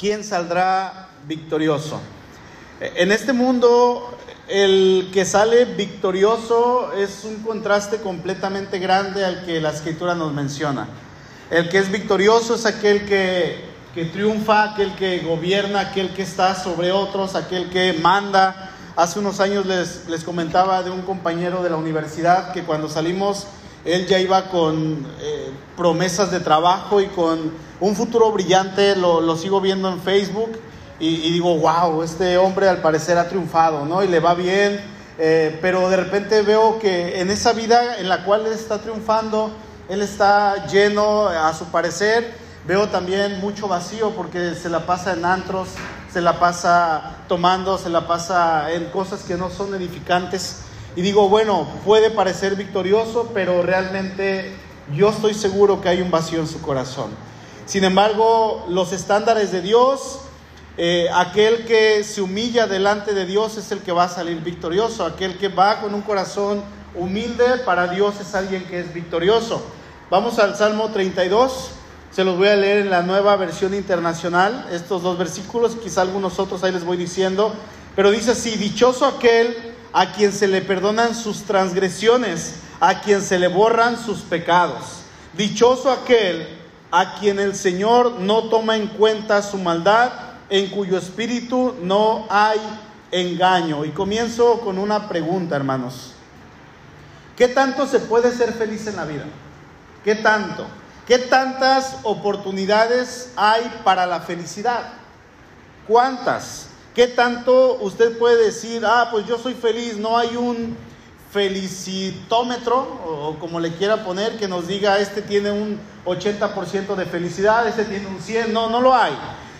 ¿quién saldrá victorioso? En este mundo, el que sale victorioso es un contraste completamente grande al que la escritura nos menciona. El que es victorioso es aquel que, que triunfa, aquel que gobierna, aquel que está sobre otros, aquel que manda. Hace unos años les, les comentaba de un compañero de la universidad que cuando salimos él ya iba con eh, promesas de trabajo y con un futuro brillante, lo, sigo viendo en Facebook y, digo, wow, este hombre al parecer ha triunfado, ¿no? Y le va bien, eh, pero de repente veo que en esa vida en la cual él está triunfando, él está lleno, a su parecer, veo también mucho vacío porque se la pasa en antros, se la pasa tomando, se la pasa en cosas que no son edificantes. Y digo, bueno, puede parecer victorioso, pero realmente yo estoy seguro que hay un vacío en su corazón. Sin embargo, los estándares de Dios, eh, aquel que se humilla delante de Dios es el que va a salir victorioso. Aquel que va con un corazón humilde para Dios es alguien que es victorioso. Vamos al Salmo 32. Se los voy a leer en la nueva versión internacional, estos dos versículos, quizá algunos otros ahí les voy diciendo, pero dice así, dichoso aquel a quien se le perdonan sus transgresiones, a quien se le borran sus pecados. Dichoso aquel a quien el Señor no toma en cuenta su maldad, en cuyo espíritu no hay engaño. Y comienzo con una pregunta, hermanos. ¿Qué tanto se puede ser feliz en la vida? ¿Qué tanto? ¿Qué tantas oportunidades hay para la felicidad? ¿Cuántas? ¿Qué tanto usted puede decir, ah, pues yo soy feliz, no hay un felicitómetro, o como le quiera poner, que nos diga, este tiene un 80% de felicidad, este tiene un 100%, no, no lo hay.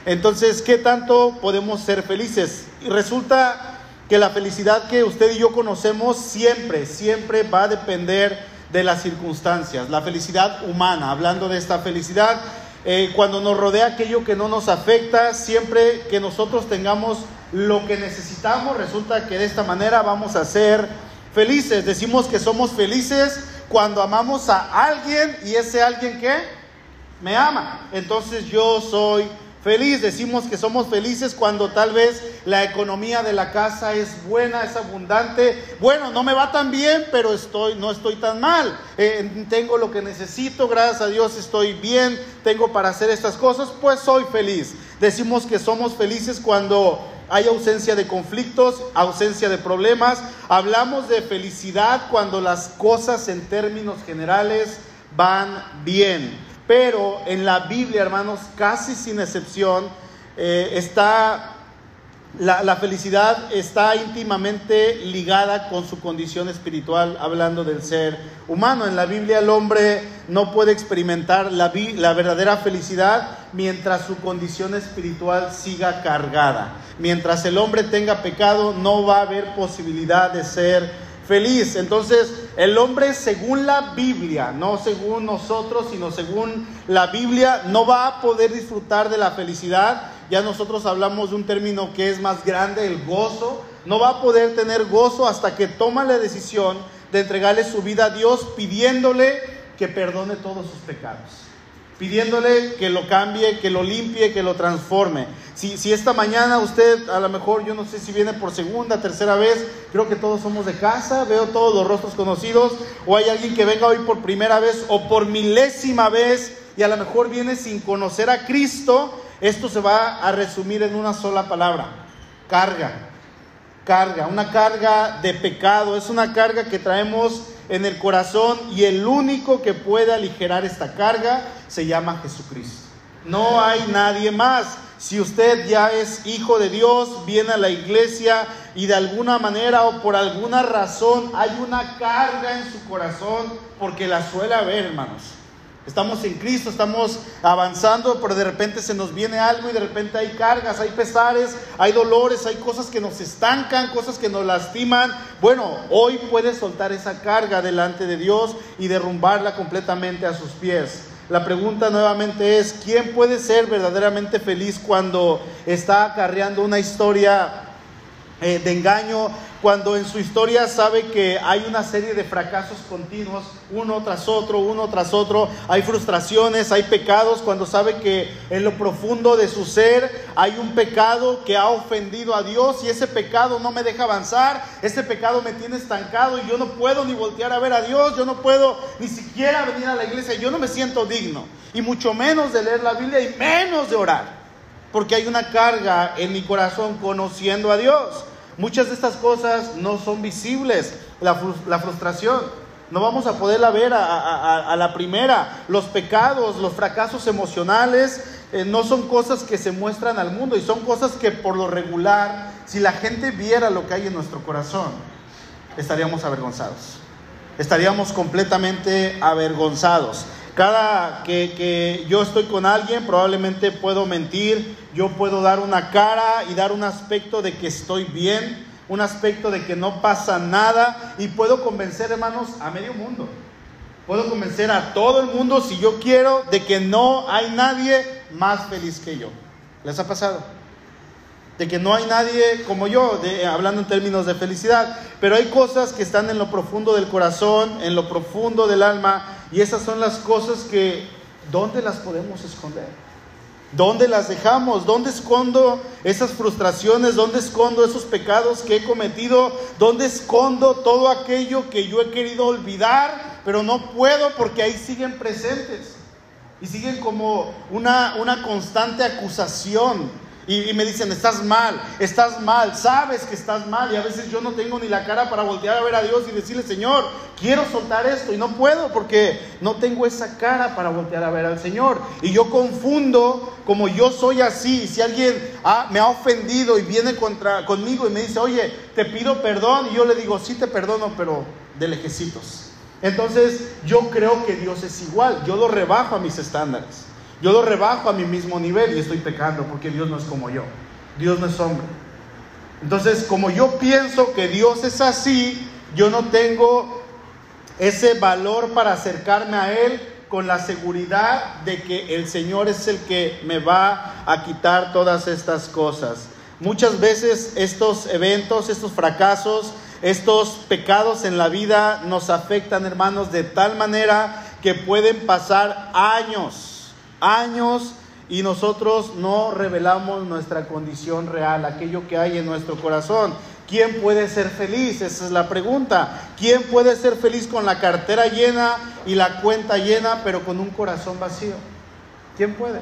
Entonces, ¿qué tanto podemos ser felices? Y resulta que la felicidad que usted y yo conocemos siempre, siempre va a depender de las circunstancias, la felicidad humana, hablando de esta felicidad eh, cuando nos rodea aquello que no nos afecta, siempre que nosotros tengamos lo que necesitamos, resulta que de esta manera vamos a ser felices. Decimos que somos felices cuando amamos a alguien y ese alguien que me ama. Entonces yo soy feliz. Decimos que somos felices cuando tal vez la economía de la casa es buena, es abundante. Bueno, no me va tan bien, pero estoy, no estoy tan mal. Eh, tengo lo que necesito, gracias a Dios estoy bien, tengo para hacer estas cosas, pues soy feliz. Decimos que somos felices cuando hay ausencia de conflictos, ausencia de problemas. Hablamos de felicidad cuando las cosas en términos generales van bien pero en la Biblia, hermanos, casi sin excepción, eh, está la, felicidad está íntimamente ligada con su condición espiritual, hablando del ser humano. En la Biblia el hombre no puede experimentar la, la, verdadera felicidad mientras su condición espiritual siga cargada. Mientras el hombre tenga pecado, no va a haber posibilidad de ser feliz. Entonces, el hombre según la Biblia, no según nosotros, sino según la Biblia, no va a poder disfrutar de la felicidad. Ya nosotros hablamos de un término que es más grande, el gozo. No va a poder tener gozo hasta que toma la decisión de entregarle su vida a Dios pidiéndole que perdone todos sus pecados pidiéndole que lo cambie, que lo limpie, que lo transforme. Si, si, esta mañana usted, a lo mejor, yo no sé si viene por segunda, tercera vez, creo que todos somos de casa, veo todos los rostros conocidos, o hay alguien que venga hoy por primera vez o por milésima vez y a lo mejor viene sin conocer a Cristo, esto se va a resumir en una sola palabra, carga. Carga, una carga de pecado, es una carga que traemos en el corazón y el único que puede aligerar esta carga se llama Jesucristo. No hay nadie más. Si usted ya es hijo de Dios, viene a la iglesia y de alguna manera o por alguna razón hay una carga en su corazón porque la suele haber, hermanos. Estamos en Cristo, estamos avanzando, pero de repente se nos viene algo y de repente hay cargas, hay pesares, hay dolores, hay cosas que nos estancan, cosas que nos lastiman. Bueno, hoy puedes soltar esa carga delante de Dios y derrumbarla completamente a sus pies. La pregunta nuevamente es, ¿quién puede ser verdaderamente feliz cuando está acarreando una historia eh, de engaño, cuando en su historia sabe que hay una serie de fracasos continuos, uno tras otro, uno tras otro, hay frustraciones, hay pecados, cuando sabe que en lo profundo de su ser hay un pecado que ha ofendido a Dios y ese pecado no me deja avanzar, ese pecado me tiene estancado y yo no puedo ni voltear a ver a Dios, yo no puedo ni siquiera venir a la iglesia, yo no me siento digno, y mucho menos de leer la Biblia y menos de orar porque hay una carga en mi corazón conociendo a Dios. Muchas de estas cosas no son visibles. La, frustración, no vamos a poderla ver a, la primera. Los pecados, los fracasos emocionales, eh, no son cosas que se muestran al mundo y son cosas que por lo regular, si la gente viera lo que hay en nuestro corazón, estaríamos avergonzados. Estaríamos completamente avergonzados. Cada que, que, yo estoy con alguien, probablemente puedo mentir, yo puedo dar una cara y dar un aspecto de que estoy bien, un aspecto de que no pasa nada y puedo convencer, hermanos, a medio mundo. Puedo convencer a todo el mundo, si yo quiero, de que no hay nadie más feliz que yo. ¿Les ha pasado? De que no hay nadie como yo, hablando en términos de felicidad. Pero hay cosas que están en lo profundo del corazón, en lo profundo del alma, y esas son las cosas que, ¿dónde las podemos esconder? ¿Dónde las dejamos? ¿Dónde escondo esas frustraciones? ¿Dónde escondo esos pecados que he cometido? ¿Dónde escondo todo aquello que yo he querido olvidar, pero no puedo porque ahí siguen presentes? Y siguen como una, una constante acusación y, me dicen, estás mal, estás mal, sabes que estás mal. Y a veces yo no tengo ni la cara para voltear a ver a Dios y decirle, Señor, quiero soltar esto. Y no puedo porque no tengo esa cara para voltear a ver al Señor. Y yo confundo como yo soy así. Si alguien me ha ofendido y viene contra, conmigo y me dice, oye, te pido perdón. Y yo le digo, sí te perdono, pero de lejecitos. Entonces yo creo que Dios es igual. Yo lo rebajo a mis estándares. Yo lo rebajo a mi mismo nivel y estoy pecando porque Dios no es como yo. Dios no es hombre. Entonces, como yo pienso que Dios es así, yo no tengo ese valor para acercarme a Él con la seguridad de que el Señor es el que me va a quitar todas estas cosas. Muchas veces estos eventos, estos fracasos, estos pecados en la vida nos afectan, hermanos, de tal manera que pueden pasar años años y nosotros no revelamos nuestra condición real, aquello que hay en nuestro corazón. ¿Quién puede ser feliz? Esa es la pregunta. ¿Quién puede ser feliz con la cartera llena y la cuenta llena, pero con un corazón vacío? ¿Quién puede?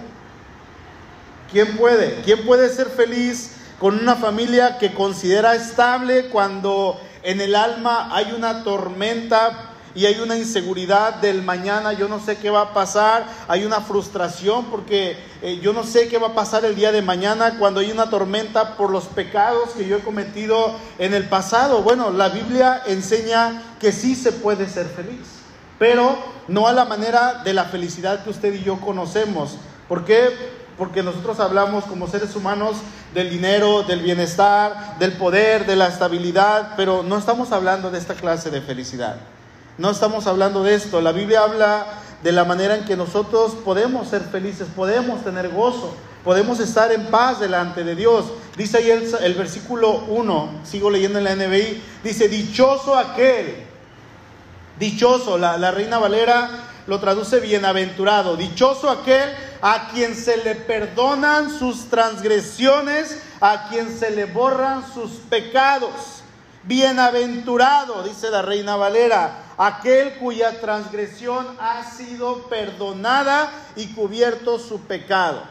¿Quién puede? ¿Quién puede ser feliz con una familia que considera estable cuando en el alma hay una tormenta y hay una inseguridad del mañana, yo no sé qué va a pasar, hay una frustración porque eh, yo no sé qué va a pasar el día de mañana cuando hay una tormenta por los pecados que yo he cometido en el pasado. Bueno, la Biblia enseña que sí se puede ser feliz, pero no a la manera de la felicidad que usted y yo conocemos. ¿Por qué? Porque nosotros hablamos como seres humanos del dinero, del bienestar, del poder, de la estabilidad, pero no estamos hablando de esta clase de felicidad. No estamos hablando de esto. La Biblia habla de la manera en que nosotros podemos ser felices, podemos tener gozo, podemos estar en paz delante de Dios. Dice ahí el, versículo 1, sigo leyendo en la NBI, dice, dichoso aquel, dichoso, la, la Reina Valera lo traduce bienaventurado, dichoso aquel a quien se le perdonan sus transgresiones, a quien se le borran sus pecados. Bienaventurado, dice la Reina Valera, aquel cuya transgresión ha sido perdonada y cubierto su pecado.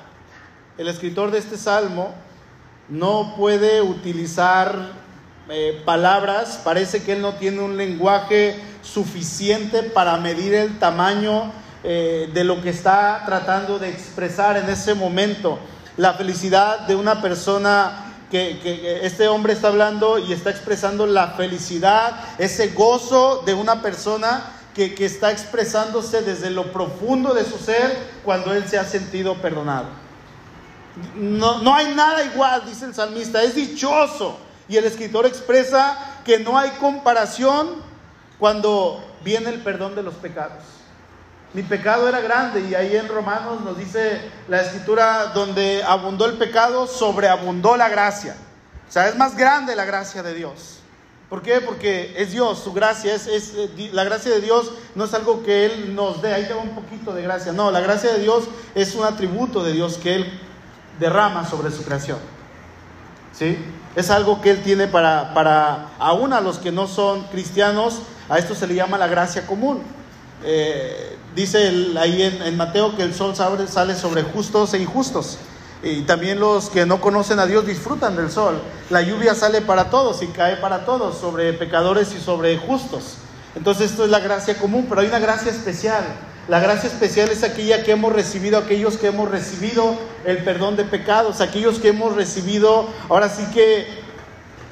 El escritor de este salmo no puede utilizar eh, palabras, parece que él no tiene un lenguaje suficiente para medir el tamaño eh, de lo que está tratando de expresar en ese momento. La felicidad de una persona que, este hombre está hablando y está expresando la felicidad, ese gozo de una persona que, que, está expresándose desde lo profundo de su ser cuando él se ha sentido perdonado. No, no hay nada igual, dice el salmista, es dichoso. Y el escritor expresa que no hay comparación cuando viene el perdón de los pecados. Mi pecado era grande y ahí en Romanos nos dice la escritura, donde abundó el pecado, sobreabundó la gracia. O sea, es más grande la gracia de Dios. ¿Por qué? Porque es Dios, su gracia, es, eh, la gracia de Dios no es algo que Él nos dé, ahí tengo un poquito de gracia, no, la gracia de Dios es un atributo de Dios que Él derrama sobre su creación. ¿Sí? Es algo que Él tiene para, para aún a los que no son cristianos, a esto se le llama la gracia común. Eh, dice ahí en, Mateo que el sol sale sobre justos e injustos. Y también los que no conocen a Dios disfrutan del sol. La lluvia sale para todos y cae para todos, sobre pecadores y sobre justos. Entonces esto es la gracia común, pero hay una gracia especial. La gracia especial es aquella que hemos recibido, aquellos que hemos recibido el perdón de pecados, aquellos que hemos recibido, ahora sí que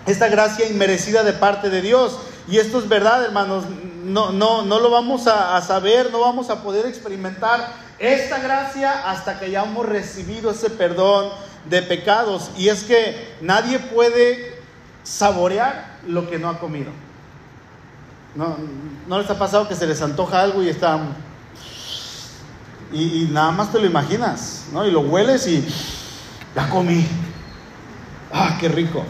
esta gracia inmerecida de parte de Dios. Y esto es verdad, hermanos, no, no, no lo vamos a, saber, no vamos a poder experimentar esta gracia hasta que hayamos recibido ese perdón de pecados. Y es que nadie puede saborear lo que no ha comido. ¿No, ¿No les ha pasado que se les antoja algo y está... Y, nada más te lo imaginas, ¿no? Y lo hueles y la comí. ¡Ah, qué rico!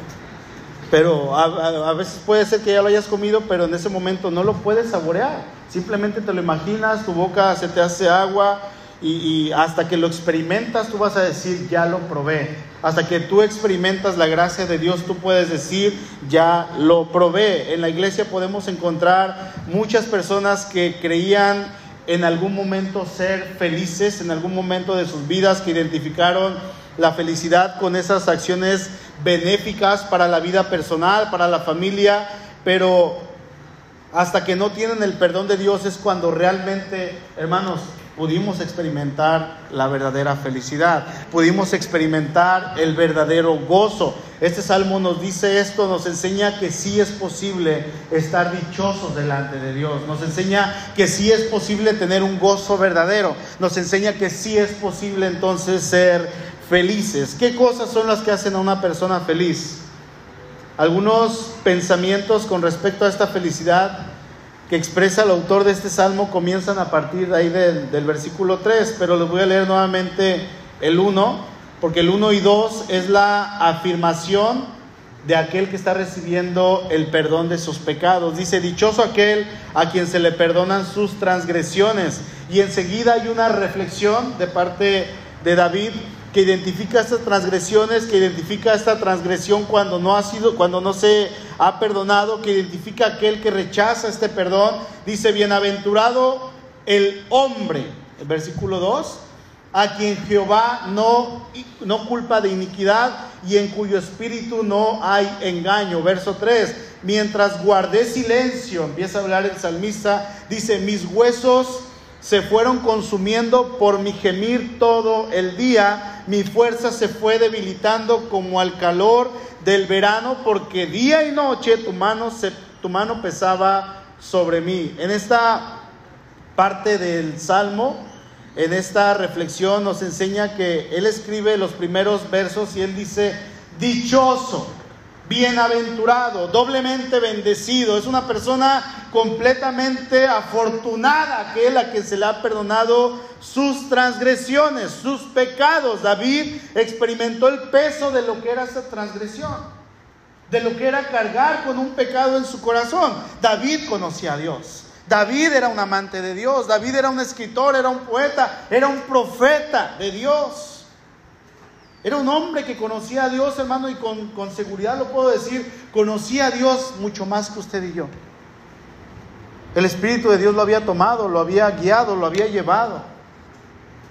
Pero a, veces puede ser que ya lo hayas comido, pero en ese momento no lo puedes saborear. Simplemente te lo imaginas, tu boca se te hace agua y, y, hasta que lo experimentas tú vas a decir, ya lo probé. Hasta que tú experimentas la gracia de Dios, tú puedes decir, ya lo probé. En la iglesia podemos encontrar muchas personas que creían en algún momento ser felices, en algún momento de sus vidas que identificaron la felicidad con esas acciones benéficas para la vida personal, para la familia, pero hasta que no tienen el perdón de Dios es cuando realmente, hermanos, pudimos experimentar la verdadera felicidad, pudimos experimentar el verdadero gozo. Este salmo nos dice esto, nos enseña que sí es posible estar dichosos delante de Dios, nos enseña que sí es posible tener un gozo verdadero, nos enseña que sí es posible entonces ser felices. ¿Qué cosas son las que hacen a una persona feliz? Algunos pensamientos con respecto a esta felicidad que expresa el autor de este salmo comienzan a partir de ahí del, versículo 3, pero les voy a leer nuevamente el 1, porque el 1 y 2 es la afirmación de aquel que está recibiendo el perdón de sus pecados. Dice, dichoso aquel a quien se le perdonan sus transgresiones. Y enseguida hay una reflexión de parte de David que identifica estas transgresiones, que identifica esta transgresión cuando no ha sido, cuando no se ha perdonado, que identifica aquel que rechaza este perdón. Dice, bienaventurado el hombre, el versículo 2, a quien Jehová no, no culpa de iniquidad y en cuyo espíritu no hay engaño. Verso 3, mientras guardé silencio, empieza a hablar el salmista, dice, mis huesos se fueron consumiendo por mi gemir todo el día, mi fuerza se fue debilitando como al calor del verano, porque día y noche tu mano, se, tu mano pesaba sobre mí. En esta parte del Salmo, en esta reflexión nos enseña que él escribe los primeros versos y él dice, dichoso bienaventurado, doblemente bendecido. Es una persona completamente afortunada, aquel a quien se le ha perdonado sus transgresiones, sus pecados. David experimentó el peso de lo que era esa transgresión, de lo que era cargar con un pecado en su corazón. David conocía a Dios. David era un amante de Dios, David era un escritor, era un poeta, era un profeta de Dios. Era un hombre que conocía a Dios, hermano, y con, con, seguridad lo puedo decir, conocía a Dios mucho más que usted y yo. El Espíritu de Dios lo había tomado, lo había guiado, lo había llevado.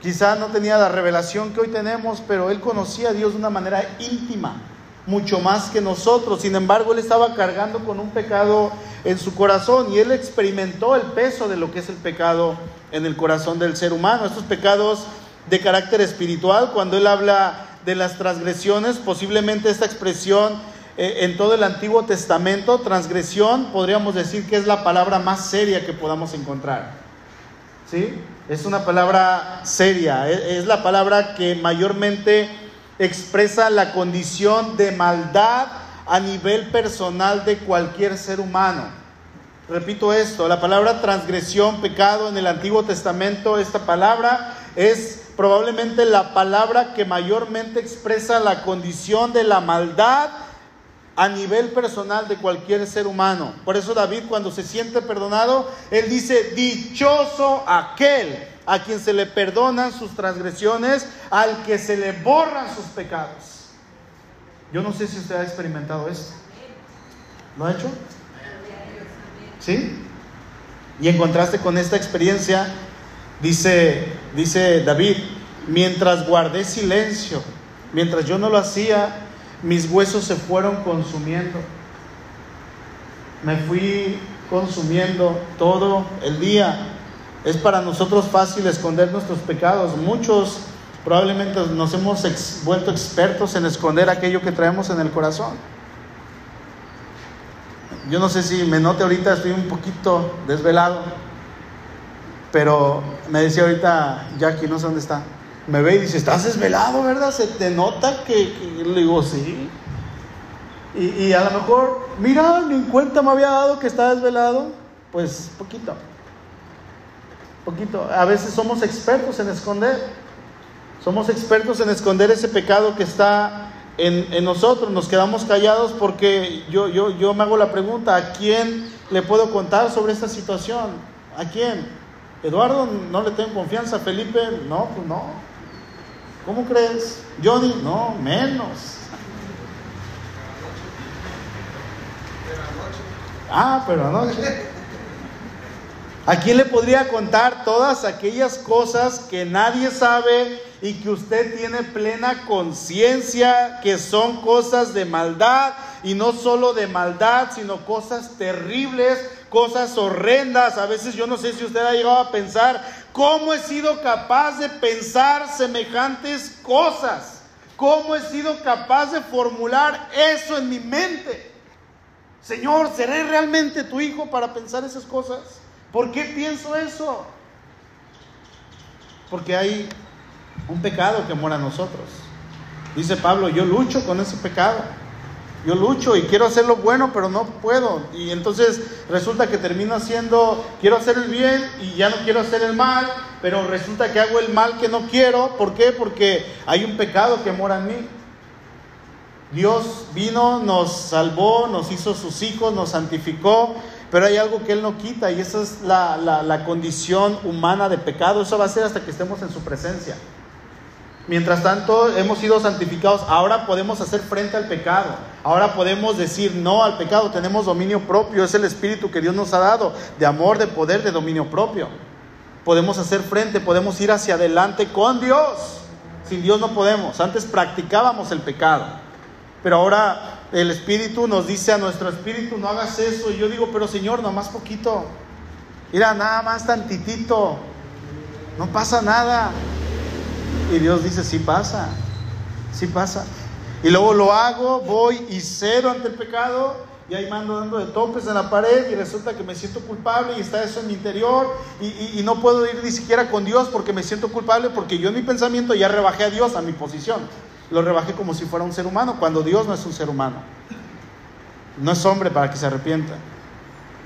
Quizá no tenía la revelación que hoy tenemos, pero él conocía a Dios de una manera íntima, mucho más que nosotros. Sin embargo, él estaba cargando con un pecado en su corazón y él experimentó el peso de lo que es el pecado en el corazón del ser humano. Estos pecados de carácter espiritual, cuando él habla de las transgresiones, posiblemente esta expresión eh, en todo el Antiguo Testamento, transgresión, podríamos decir que es la palabra más seria que podamos encontrar. ¿Sí? Es una palabra seria, es, es la palabra que mayormente expresa la condición de maldad a nivel personal de cualquier ser humano. Repito esto, la palabra transgresión, pecado en el Antiguo Testamento, esta palabra es probablemente la palabra que mayormente expresa la condición de la maldad a nivel personal de cualquier ser humano. Por eso David cuando se siente perdonado, él dice, dichoso aquel a quien se le perdonan sus transgresiones, al que se le borran sus pecados. Yo no sé si usted ha experimentado esto. ¿Lo ha hecho? ¿Sí? Y en contraste con esta experiencia, dice, dice David, mientras guardé silencio, mientras yo no lo hacía, mis huesos se fueron consumiendo. Me fui consumiendo todo el día. Es para nosotros fácil esconder nuestros pecados. Muchos probablemente nos hemos vuelto expertos en esconder aquello que traemos en el corazón. Yo no sé si me note ahorita, estoy un poquito desvelado, pero me decía ahorita Jackie, no sé dónde está, me ve y dice, estás desvelado, ¿verdad? Se te nota que, le digo, sí. Y, y, a lo mejor, mira, ni en cuenta me había dado que está desvelado, pues poquito, poquito. A veces somos expertos en esconder, somos expertos en esconder ese pecado que está en, nosotros, nos quedamos callados porque yo, yo, yo me hago la pregunta, ¿a quién le puedo contar sobre esta situación? ¿A quién? Eduardo, no le tengo confianza. Felipe, no, pues no. ¿Cómo crees? Johnny, no, menos. Ah, pero anoche. ¿A quién le podría contar todas aquellas cosas que nadie sabe y que usted tiene plena conciencia que son cosas de maldad y no solo de maldad, sino cosas terribles, cosas horrendas? A veces yo no sé si usted ha llegado a pensar cómo he sido capaz de pensar semejantes cosas, cómo he sido capaz de formular eso en mi mente. Señor, ¿seré realmente tu hijo para pensar esas cosas? ¿Por qué pienso eso? Porque hay un pecado que mora en nosotros. Dice Pablo, yo lucho con ese pecado. Yo lucho y quiero hacer lo bueno, pero no puedo. Y entonces resulta que termino haciendo, quiero hacer el bien y ya no quiero hacer el mal, pero resulta que hago el mal que no quiero. ¿Por qué? Porque hay un pecado que mora en mí. Dios vino, nos salvó, nos hizo sus hijos, nos santificó, pero hay algo que Él no quita y esa es la, condición humana de pecado. Eso va a ser hasta que estemos en su presencia. Mientras tanto, hemos sido santificados. Ahora podemos hacer frente al pecado. Ahora podemos decir no al pecado. Tenemos dominio propio. Es el espíritu que Dios nos ha dado de amor, de poder, de dominio propio. Podemos hacer frente, podemos ir hacia adelante con Dios. Sin Dios no podemos. Antes practicábamos el pecado. Pero ahora el Espíritu nos dice a nuestro Espíritu, no hagas eso. Y yo digo, pero Señor, más poquito. Mira, nada más tantitito. No pasa nada. Y Dios dice, sí pasa. Sí pasa. Y luego lo hago, voy y cedo ante el pecado. Y ahí mando dando de topes en la pared y resulta que me siento culpable y está eso en mi interior y, y no puedo ir ni siquiera con Dios porque me siento culpable porque yo en mi pensamiento ya rebajé a Dios a mi posición lo rebajé como si fuera un ser humano, cuando Dios no es un ser humano. No es hombre para que se arrepienta.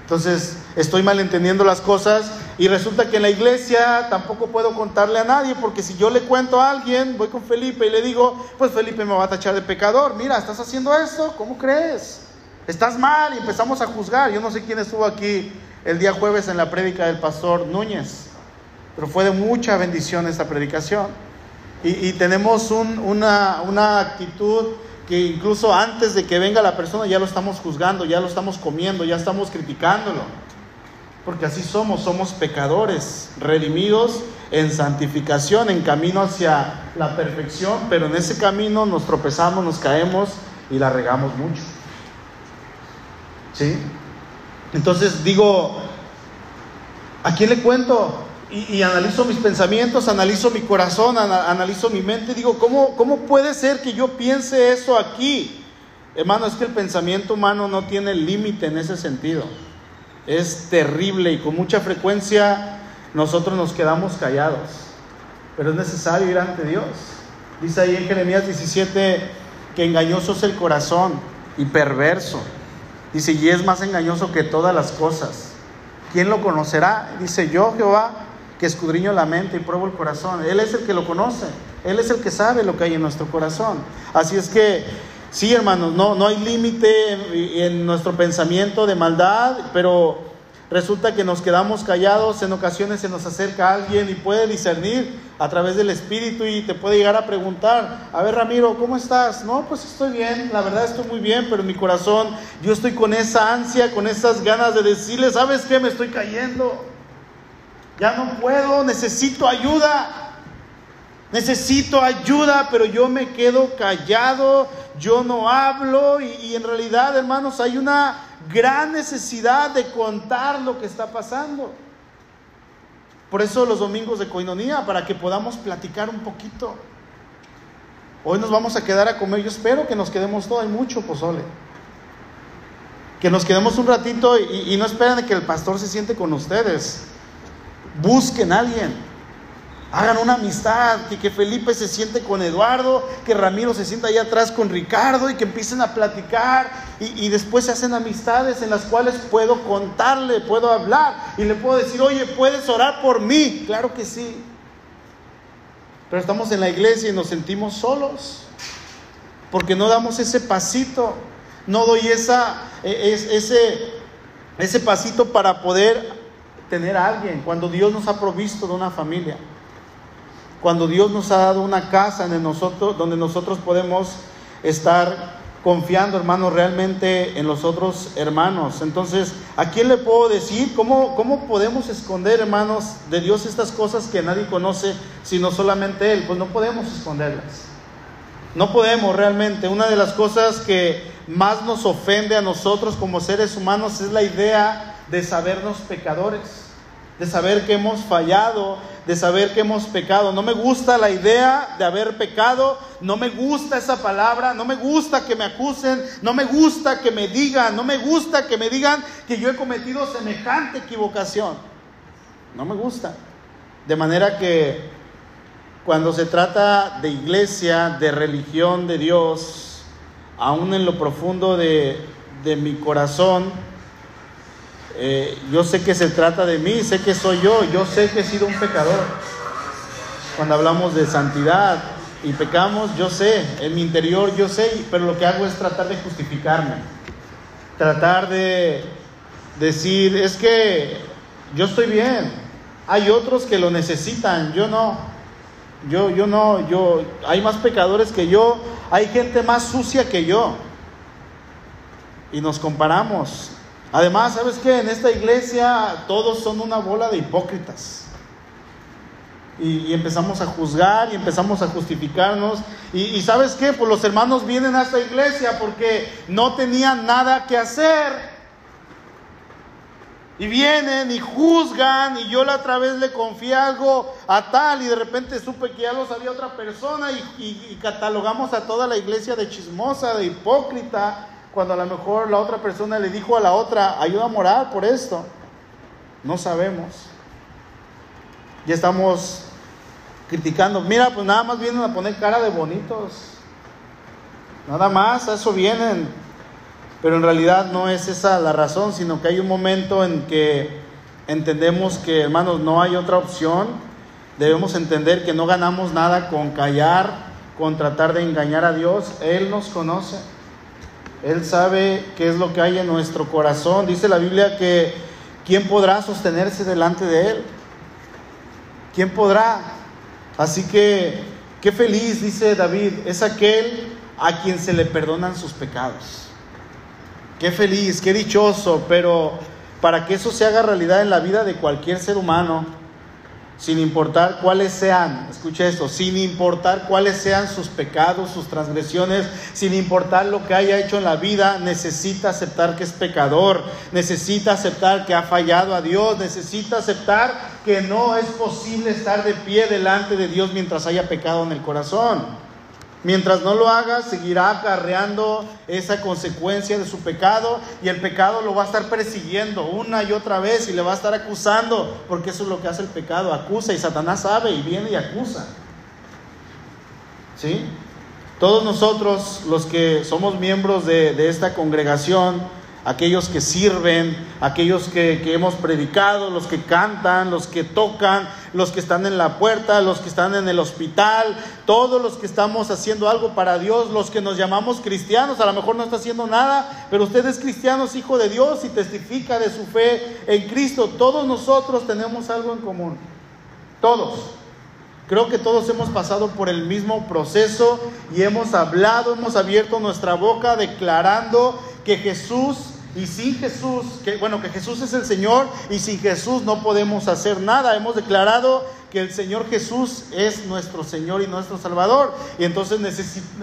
Entonces, estoy malentendiendo las cosas y resulta que en la iglesia tampoco puedo contarle a nadie, porque si yo le cuento a alguien, voy con Felipe y le digo, pues Felipe me va a tachar de pecador, mira, estás haciendo esto, ¿cómo crees? Estás mal y empezamos a juzgar. Yo no sé quién estuvo aquí el día jueves en la prédica del pastor Núñez, pero fue de mucha bendición esta predicación. Y, tenemos una, una actitud que incluso antes de que venga la persona ya lo estamos juzgando, ya lo estamos comiendo, ya estamos criticándolo. Porque así somos, somos pecadores, redimidos en santificación, en camino hacia la perfección, pero en ese camino nos tropezamos, nos caemos y la regamos mucho. ¿Sí? Entonces digo, ¿a quién le cuento? Y, analizo mis pensamientos, analizo mi corazón, analizo mi mente, digo, ¿cómo, ¿cómo puede ser que yo piense eso aquí? Hermano, es que el pensamiento humano no tiene límite en ese sentido. Es terrible y con mucha frecuencia nosotros nos quedamos callados. Pero es necesario ir ante Dios. Dice ahí en Jeremías 17 que engañoso es el corazón y perverso. Dice, y es más engañoso que todas las cosas. ¿Quién lo conocerá? Dice yo, Jehová, que escudriño la mente y pruebo el corazón. Él es el que lo conoce, Él es el que sabe lo que hay en nuestro corazón. Así es que Sí, hermanos, no, no hay límite en nuestro pensamiento de maldad, pero resulta que nos quedamos callados, en ocasiones se nos acerca alguien y puede discernir a través del Espíritu y te puede llegar a preguntar, a ver Ramiro, ¿cómo estás? No, pues estoy bien, la verdad estoy muy bien, pero en mi corazón yo estoy con esa ansia, con esas ganas de decirle, ¿sabes qué? Me estoy cayendo, ya no puedo, necesito ayuda. Necesito ayuda, pero yo me quedo callado, yo no hablo y, y en realidad, hermanos, hay una gran necesidad de contar lo que está pasando. Por eso los domingos de coinonía, para que podamos platicar un poquito. Hoy nos vamos a quedar a comer, yo espero que nos quedemos todo, hay mucho pozole. Que nos quedemos un ratito y, y no esperen que el pastor se siente con ustedes. Busquen a alguien. Hagan una amistad, que, que, Felipe se siente con Eduardo, que Ramiro se sienta allá atrás con Ricardo y que empiecen a platicar y, y, después se hacen amistades en las cuales puedo contarle, puedo hablar y le puedo decir, oye, ¿puedes orar por mí? Claro que sí. Pero estamos en la iglesia y nos sentimos solos porque no damos ese pasito, no doy esa, e, ese, ese pasito para poder tener a alguien cuando Dios nos ha provisto de una familia cuando Dios nos ha dado una casa en nosotros, donde nosotros podemos estar confiando, hermanos, realmente en los otros hermanos. Entonces, ¿a quién le puedo decir? ¿Cómo, ¿Cómo podemos esconder, hermanos, de Dios estas cosas que nadie conoce, sino solamente Él? Pues no podemos esconderlas. No podemos realmente. Una de las cosas que más nos ofende a nosotros como seres humanos es la idea de sabernos pecadores de saber que hemos fallado, de saber que hemos pecado. No me gusta la idea de haber pecado, no me gusta esa palabra, no me gusta que me acusen, no me gusta que me digan, no me gusta que me digan que yo he cometido semejante equivocación. No me gusta. De manera que cuando se trata de iglesia, de religión de Dios, aún en lo profundo de, de mi corazón, eh, yo sé que se trata de mí, sé que soy yo, yo sé que he sido un pecador. Cuando hablamos de santidad y pecamos, yo sé, en mi interior yo sé, pero lo que hago es tratar de justificarme, tratar de decir, es que yo estoy bien, hay otros que lo necesitan, yo no, yo, yo no, yo, hay más pecadores que yo, hay gente más sucia que yo. Y nos comparamos Además, ¿sabes qué? En esta iglesia todos son una bola de hipócritas. Y, empezamos a juzgar y empezamos a justificarnos. Y, ¿sabes qué? Pues los hermanos vienen a esta iglesia porque no tenían nada que hacer. Y vienen y juzgan y yo la otra vez le confié algo a tal y de repente supe que ya lo sabía otra persona y catalogamos a toda la iglesia de chismosa, de hipócrita cuando a lo mejor la otra persona le dijo a la otra, ayuda a morar por esto. No sabemos. Ya estamos criticando. Mira, pues nada más vienen a poner cara de bonitos. Nada más, a eso vienen. Pero en realidad no es esa la razón, sino que hay un momento en que entendemos que, hermanos, no hay otra opción. Debemos entender que no ganamos nada con callar, con tratar de engañar a Dios. Él nos conoce. Él sabe qué es lo que hay en nuestro corazón. Dice la Biblia que ¿quién podrá sostenerse delante de Él? ¿Quién podrá? Así que qué feliz, dice David, es aquel a quien se le perdonan sus pecados. Qué feliz, qué dichoso, pero para que eso se haga realidad en la vida de cualquier ser humano, sin importar cuáles sean, escuche esto, sin importar cuáles sean sus pecados, sus transgresiones, sin importar lo que haya hecho en la vida, necesita aceptar que es pecador, necesita aceptar que ha fallado a Dios, necesita aceptar que no es posible estar de pie delante de Dios mientras haya pecado en el corazón. Mientras no lo haga, seguirá acarreando esa consecuencia de su pecado y el pecado lo va a estar persiguiendo una y otra vez y le va a estar acusando, porque eso es lo que hace el pecado, acusa y Satanás sabe y viene y acusa. ¿Sí? Todos nosotros, los que somos miembros de, esta congregación, aquellos que sirven, aquellos que, hemos predicado, los que cantan, los que tocan, los que están en la puerta, los que están en el hospital, todos los que estamos haciendo algo para Dios, los que nos llamamos cristianos, a lo mejor no está haciendo nada, pero usted es cristiano, hijo de Dios y testifica de su fe en Cristo. Todos nosotros tenemos algo en común. Todos. Creo que todos hemos pasado por el mismo proceso y hemos hablado, hemos abierto nuestra boca declarando que Jesús y sin Jesús, bueno, que Jesús es el Señor y sin Jesús no podemos hacer nada. Hemos declarado que el Señor Jesús es nuestro Señor y nuestro Salvador. Y entonces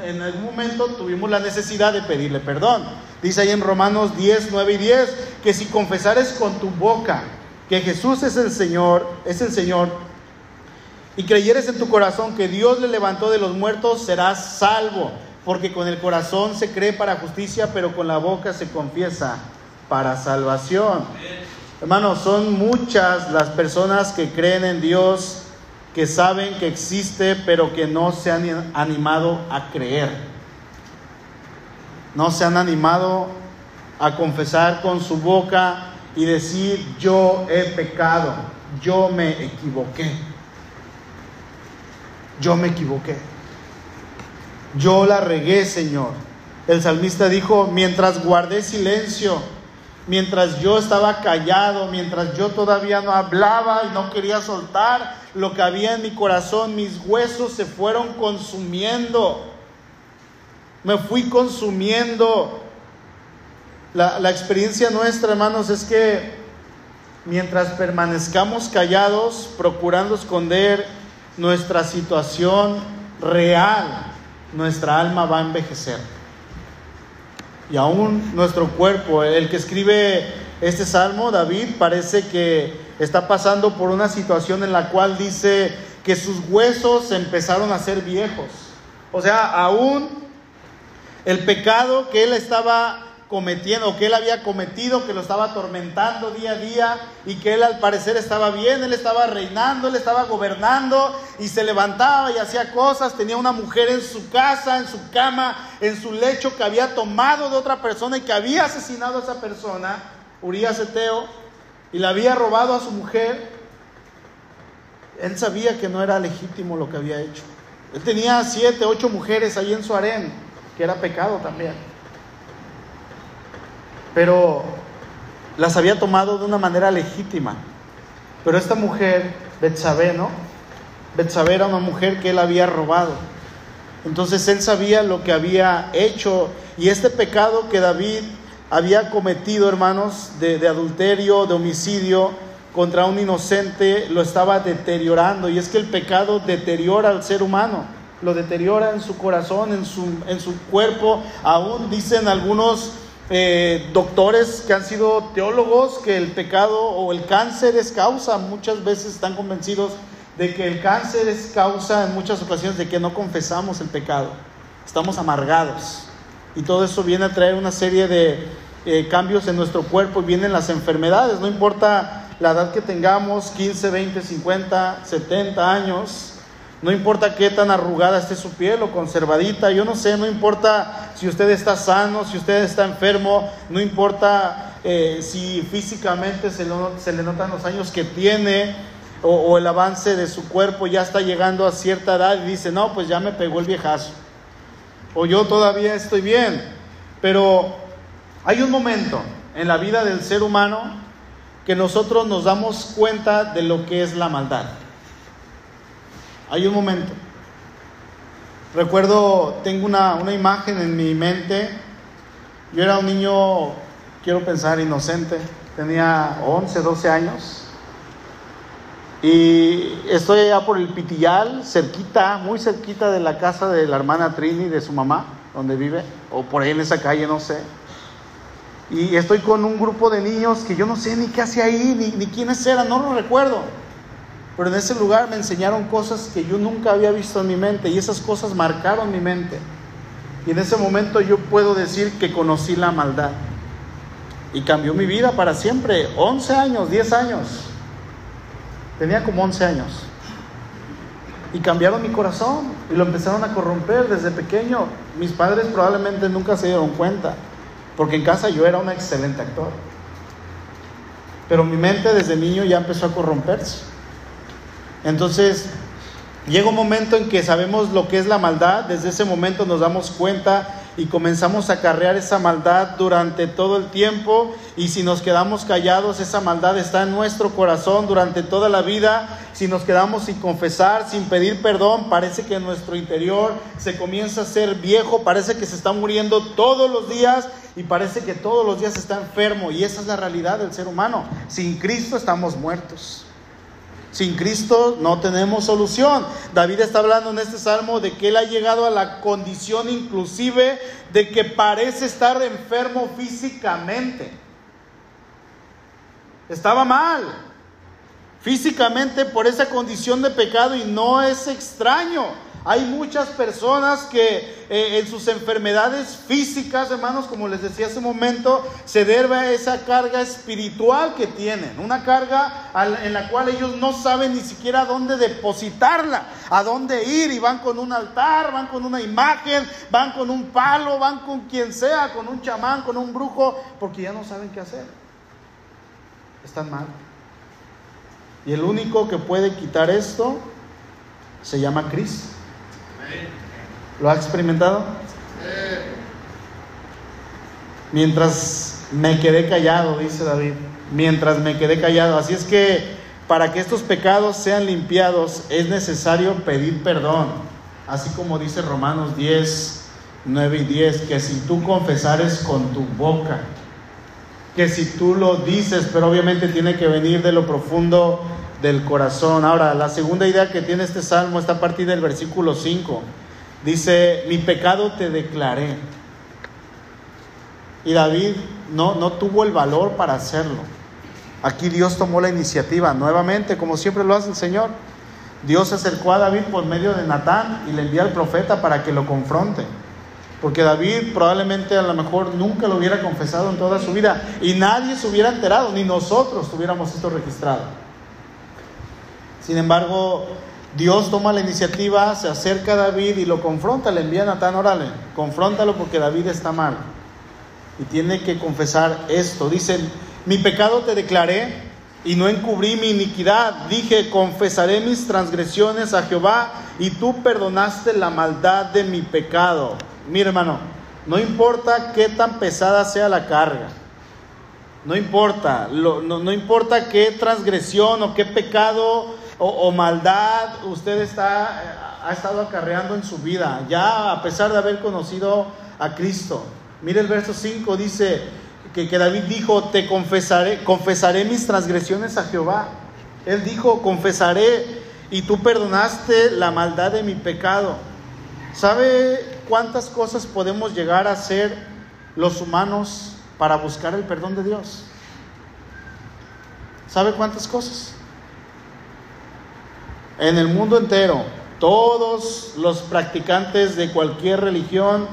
en algún momento tuvimos la necesidad de pedirle perdón. Dice ahí en Romanos 10, 9 y 10, que si confesares con tu boca que Jesús es el Señor, es el Señor, y creyeres en tu corazón que Dios le levantó de los muertos, serás salvo porque con el corazón se cree para justicia, pero con la boca se confiesa para salvación. Hermanos, son muchas las personas que creen en Dios, que saben que existe, pero que no se han animado a creer. No se han animado a confesar con su boca y decir, yo he pecado, yo me equivoqué. Yo me equivoqué. Yo la regué, Señor. El salmista dijo, mientras guardé silencio, mientras yo estaba callado, mientras yo todavía no hablaba y no quería soltar lo que había en mi corazón, mis huesos se fueron consumiendo. Me fui consumiendo. La, experiencia nuestra, hermanos, es que mientras permanezcamos callados, procurando esconder nuestra situación real, nuestra alma va a envejecer. Y aún nuestro cuerpo, el que escribe este salmo, David, parece que está pasando por una situación en la cual dice que sus huesos empezaron a ser viejos. O sea, aún el pecado que él estaba cometiendo, que él había cometido, que lo estaba atormentando día a día y que él al parecer estaba bien, él estaba reinando, él estaba gobernando y se levantaba y hacía cosas, tenía una mujer en su casa, en su cama, en su lecho que había tomado de otra persona y que había asesinado a esa persona, Urias Eteo, y le había robado a su mujer. Él sabía que no era legítimo lo que había hecho. Él tenía siete, ocho mujeres ahí en su harén, que era pecado también pero las había tomado de una manera legítima. Pero esta mujer, Betsabé, ¿no? Betsabé era una mujer que él había robado. Entonces él sabía lo que había hecho y este pecado que David había cometido, hermanos, de, de, adulterio, de homicidio contra un inocente, lo estaba deteriorando. Y es que el pecado deteriora al ser humano, lo deteriora en su corazón, en su, en su cuerpo. Aún dicen algunos eh, doctores que han sido teólogos que el pecado o el cáncer es causa, muchas veces están convencidos de que el cáncer es causa en muchas ocasiones de que no confesamos el pecado, estamos amargados. Y todo eso viene a traer una serie de eh, cambios en nuestro cuerpo y vienen las enfermedades, no importa la edad que tengamos, 15, 20, 50, 70 años, no importa qué tan arrugada esté su piel o conservadita, yo no sé, no importa si usted está sano, si usted está enfermo, no importa eh, si físicamente se, le notan los años que tiene o, o, el avance de su cuerpo ya está llegando a cierta edad y dice, no, pues ya me pegó el viejazo. O yo todavía estoy bien. Pero hay un momento en la vida del ser humano que nosotros nos damos cuenta de lo que es la maldad. Hay un momento. Recuerdo, tengo una, una imagen en mi mente. Yo era un niño, quiero pensar, inocente. Tenía 11, 12 años. Y estoy allá por el Pitillal, cerquita, muy cerquita de la casa de la hermana Trini, de su mamá, donde vive, o por ahí en esa calle, no sé. Y estoy con un grupo de niños que yo no sé ni qué hacía ahí, ni, ni quiénes eran, no lo recuerdo. Pero en ese lugar me enseñaron cosas que yo nunca había visto en mi mente y esas cosas marcaron mi mente. Y en ese momento yo puedo decir que conocí la maldad. Y cambió mi vida para siempre. 11 años, 10 años. Tenía como 11 años. Y cambiaron mi corazón y lo empezaron a corromper desde pequeño. Mis padres probablemente nunca se dieron cuenta, porque en casa yo era un excelente actor. Pero mi mente desde niño ya empezó a corromperse. Entonces, llega un momento en que sabemos lo que es la maldad, desde ese momento nos damos cuenta y comenzamos a carrear esa maldad durante todo el tiempo y si nos quedamos callados, esa maldad está en nuestro corazón durante toda la vida. Si nos quedamos sin confesar, sin pedir perdón, parece que nuestro interior se comienza a ser viejo, parece que se está muriendo todos los días y parece que todos los días está enfermo y esa es la realidad del ser humano. Sin Cristo estamos muertos. Sin Cristo no tenemos solución. David está hablando en este salmo de que él ha llegado a la condición inclusive de que parece estar enfermo físicamente. Estaba mal físicamente por esa condición de pecado y no es extraño. Hay muchas personas que eh, en sus enfermedades físicas, hermanos, como les decía hace un momento, se debe a esa carga espiritual que tienen. Una carga en la cual ellos no saben ni siquiera dónde depositarla, a dónde ir. Y van con un altar, van con una imagen, van con un palo, van con quien sea, con un chamán, con un brujo, porque ya no saben qué hacer. Están mal. Y el único que puede quitar esto se llama Cristo. ¿Lo ha experimentado? Mientras me quedé callado, dice David, mientras me quedé callado. Así es que para que estos pecados sean limpiados es necesario pedir perdón. Así como dice Romanos 10, 9 y 10, que si tú confesares con tu boca, que si tú lo dices, pero obviamente tiene que venir de lo profundo del corazón. Ahora, la segunda idea que tiene este salmo está a partir del versículo 5. Dice, mi pecado te declaré. Y David no, no tuvo el valor para hacerlo. Aquí Dios tomó la iniciativa nuevamente, como siempre lo hace el Señor. Dios se acercó a David por medio de Natán y le envía al profeta para que lo confronte. Porque David probablemente a lo mejor nunca lo hubiera confesado en toda su vida y nadie se hubiera enterado, ni nosotros tuviéramos esto registrado. Sin embargo, Dios toma la iniciativa, se acerca a David y lo confronta, le envía a Natán, órale, confróntalo porque David está mal. Y tiene que confesar esto. Dicen, mi pecado te declaré y no encubrí mi iniquidad. Dije, confesaré mis transgresiones a Jehová y tú perdonaste la maldad de mi pecado. Mira hermano, no importa qué tan pesada sea la carga. No importa, no, no importa qué transgresión o qué pecado o, maldad usted está, ha estado acarreando en su vida, ya a pesar de haber conocido a Cristo. Mire el verso 5, dice que, que David dijo, te confesaré, confesaré mis transgresiones a Jehová. Él dijo, confesaré y tú perdonaste la maldad de mi pecado. ¿Sabe cuántas cosas podemos llegar a hacer los humanos para buscar el perdón de Dios? ¿Sabe cuántas cosas? En el mundo entero, todos los practicantes de cualquier religión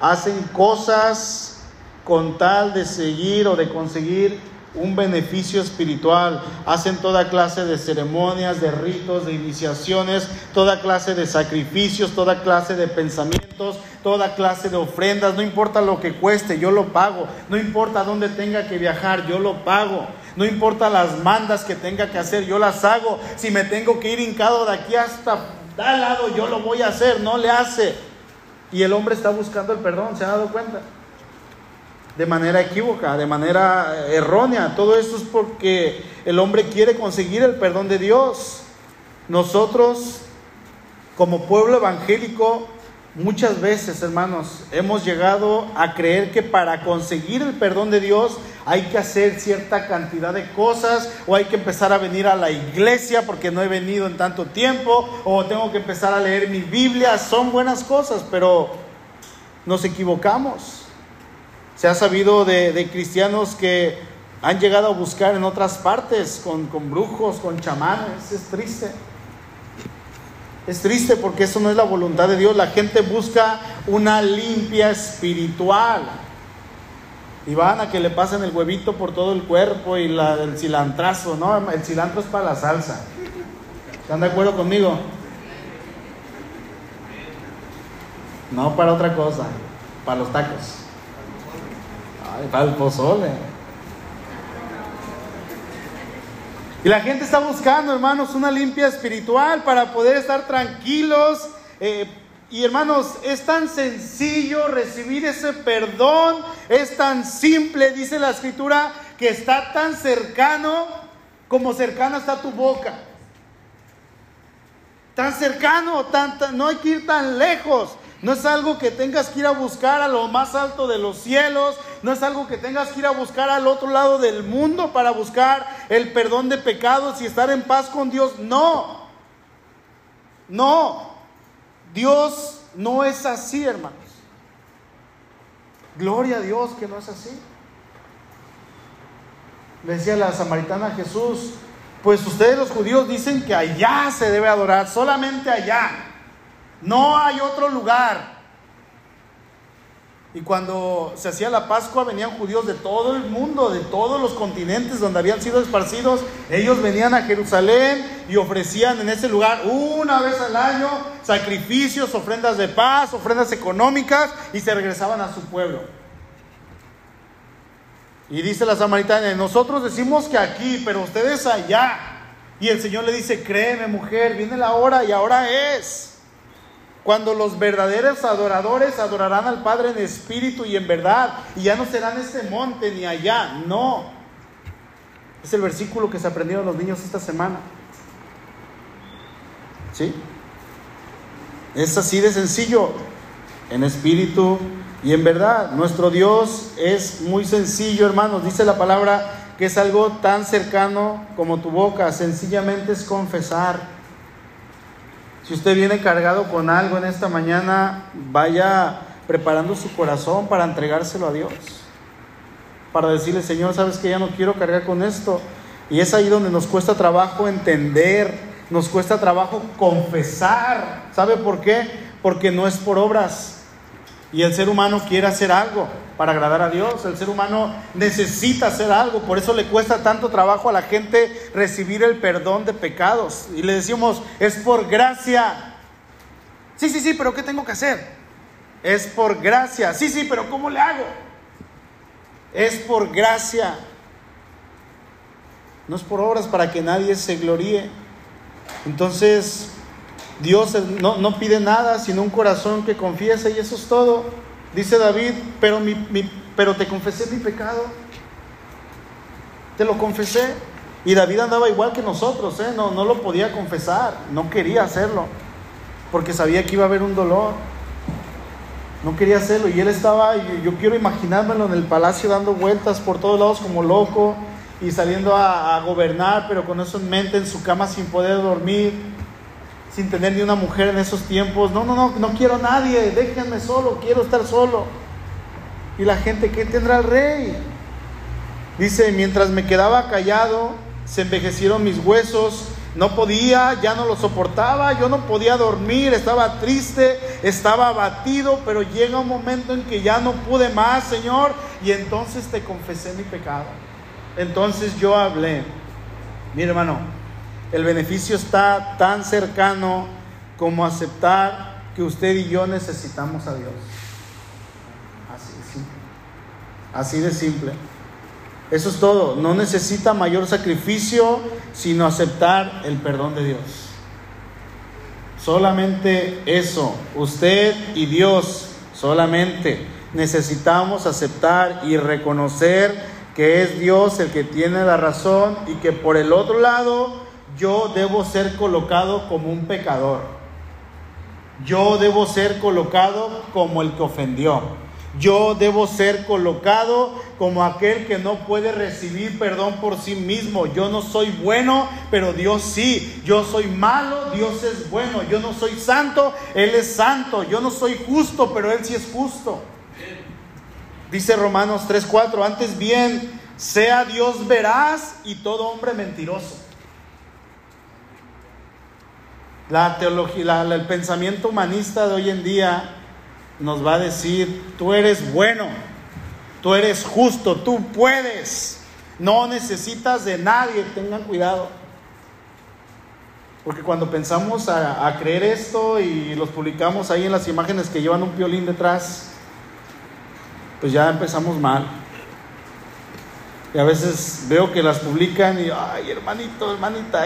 hacen cosas con tal de seguir o de conseguir un beneficio espiritual. Hacen toda clase de ceremonias, de ritos, de iniciaciones, toda clase de sacrificios, toda clase de pensamientos, toda clase de ofrendas. No importa lo que cueste, yo lo pago. No importa dónde tenga que viajar, yo lo pago. No importa las mandas que tenga que hacer, yo las hago. Si me tengo que ir hincado de aquí hasta tal lado, yo lo voy a hacer. No le hace. Y el hombre está buscando el perdón, ¿se ha dado cuenta? De manera equívoca, de manera errónea. Todo esto es porque el hombre quiere conseguir el perdón de Dios. Nosotros, como pueblo evangélico, muchas veces, hermanos, hemos llegado a creer que para conseguir el perdón de Dios hay que hacer cierta cantidad de cosas o hay que empezar a venir a la iglesia porque no he venido en tanto tiempo o tengo que empezar a leer mi Biblia. Son buenas cosas, pero nos equivocamos. Se ha sabido de, cristianos que han llegado a buscar en otras partes con, con brujos, con chamanes. Es triste. Es triste porque eso no es la voluntad de Dios. La gente busca una limpia espiritual y van a que le pasen el huevito por todo el cuerpo y la, el cilantrazo, ¿no? El cilantro es para la salsa. ¿Están de acuerdo conmigo? No para otra cosa, para los tacos. Para el pozole. Y la gente está buscando, hermanos, una limpia espiritual para poder estar tranquilos. Eh, y hermanos, es tan sencillo recibir ese perdón, es tan simple, dice la escritura, que está tan cercano como cercana está tu boca. Tan cercano, tan, no hay que ir tan lejos. No es algo que tengas que ir a buscar a lo más alto de los cielos. No es algo que tengas que ir a buscar al otro lado del mundo para buscar el perdón de pecados y estar en paz con Dios. No. No. Dios no es así, hermanos. Gloria a Dios que no es así. Le decía la samaritana Jesús, pues ustedes los judíos dicen que allá se debe adorar, solamente allá. No hay otro lugar. Y cuando se hacía la Pascua venían judíos de todo el mundo, de todos los continentes donde habían sido esparcidos. Ellos venían a Jerusalén y ofrecían en ese lugar una vez al año sacrificios, ofrendas de paz, ofrendas económicas y se regresaban a su pueblo. Y dice la samaritana, nosotros decimos que aquí, pero ustedes allá. Y el Señor le dice, créeme mujer, viene la hora y ahora es cuando los verdaderos adoradores adorarán al Padre en espíritu y en verdad, y ya no serán este monte ni allá, no. Es el versículo que se aprendieron los niños esta semana. ¿Sí? Es así de sencillo, en espíritu y en verdad. Nuestro Dios es muy sencillo, hermanos. Dice la palabra que es algo tan cercano como tu boca. Sencillamente es confesar si usted viene cargado con algo en esta mañana, vaya preparando su corazón para entregárselo a Dios. Para decirle, Señor, sabes que ya no quiero cargar con esto. Y es ahí donde nos cuesta trabajo entender, nos cuesta trabajo confesar. ¿Sabe por qué? Porque no es por obras, y el ser humano quiere hacer algo para agradar a Dios. El ser humano necesita hacer algo. Por eso le cuesta tanto trabajo a la gente recibir el perdón de pecados. Y le decimos, es por gracia. Sí, sí, sí, pero ¿qué tengo que hacer? Es por gracia. Sí, sí, pero ¿cómo le hago? Es por gracia. No es por obras para que nadie se gloríe. Entonces, Dios no, no, pide nada sino un corazón que confiese y eso es todo. Dice David, pero, mi, pero te confesé mi pecado. Te lo confesé. Y David andaba igual que nosotros, ¿eh? no, no lo podía confesar, no quería hacerlo, porque sabía que iba a haber un dolor. No quería hacerlo y él estaba, yo, quiero imaginármelo en el palacio dando vueltas por todos lados como loco y saliendo a, a gobernar, pero con eso en mente en su cama sin poder dormir sin tener ni una mujer en esos tiempos. No, no, no, no quiero a nadie, déjenme solo, quiero estar solo. Y la gente, ¿qué tendrá el rey? Dice, mientras me quedaba callado, se envejecieron mis huesos, no podía, ya no lo soportaba, yo no podía dormir, estaba triste, estaba abatido, pero llega un momento en que ya no pude más, Señor, y entonces te confesé mi pecado. Entonces yo hablé, mi hermano, el beneficio está tan cercano como aceptar que usted y yo necesitamos a Dios. Así de simple. Así de simple. Eso es todo. No necesita mayor sacrificio, sino aceptar el perdón de Dios. Solamente eso. Usted y Dios solamente necesitamos aceptar y reconocer que es Dios el que tiene la razón y que por el otro lado yo debo ser colocado como un pecador. Yo debo ser colocado como el que ofendió. Yo debo ser colocado como aquel que no puede recibir perdón por sí mismo. Yo no soy bueno, pero Dios sí. Yo soy malo, Dios es bueno. Yo no soy santo, Él es santo. Yo no soy justo, pero Él sí es justo. Dice Romanos 3:4, antes bien, sea Dios veraz y todo hombre mentiroso. La teología, el pensamiento humanista de hoy en día nos va a decir, tú eres bueno, tú eres justo, tú puedes, no necesitas de nadie, tengan cuidado. Porque cuando pensamos a, creer esto y los publicamos ahí en las imágenes que llevan un violín detrás, pues ya empezamos mal. Y a veces veo que las publican y, ay, hermanito, hermanita,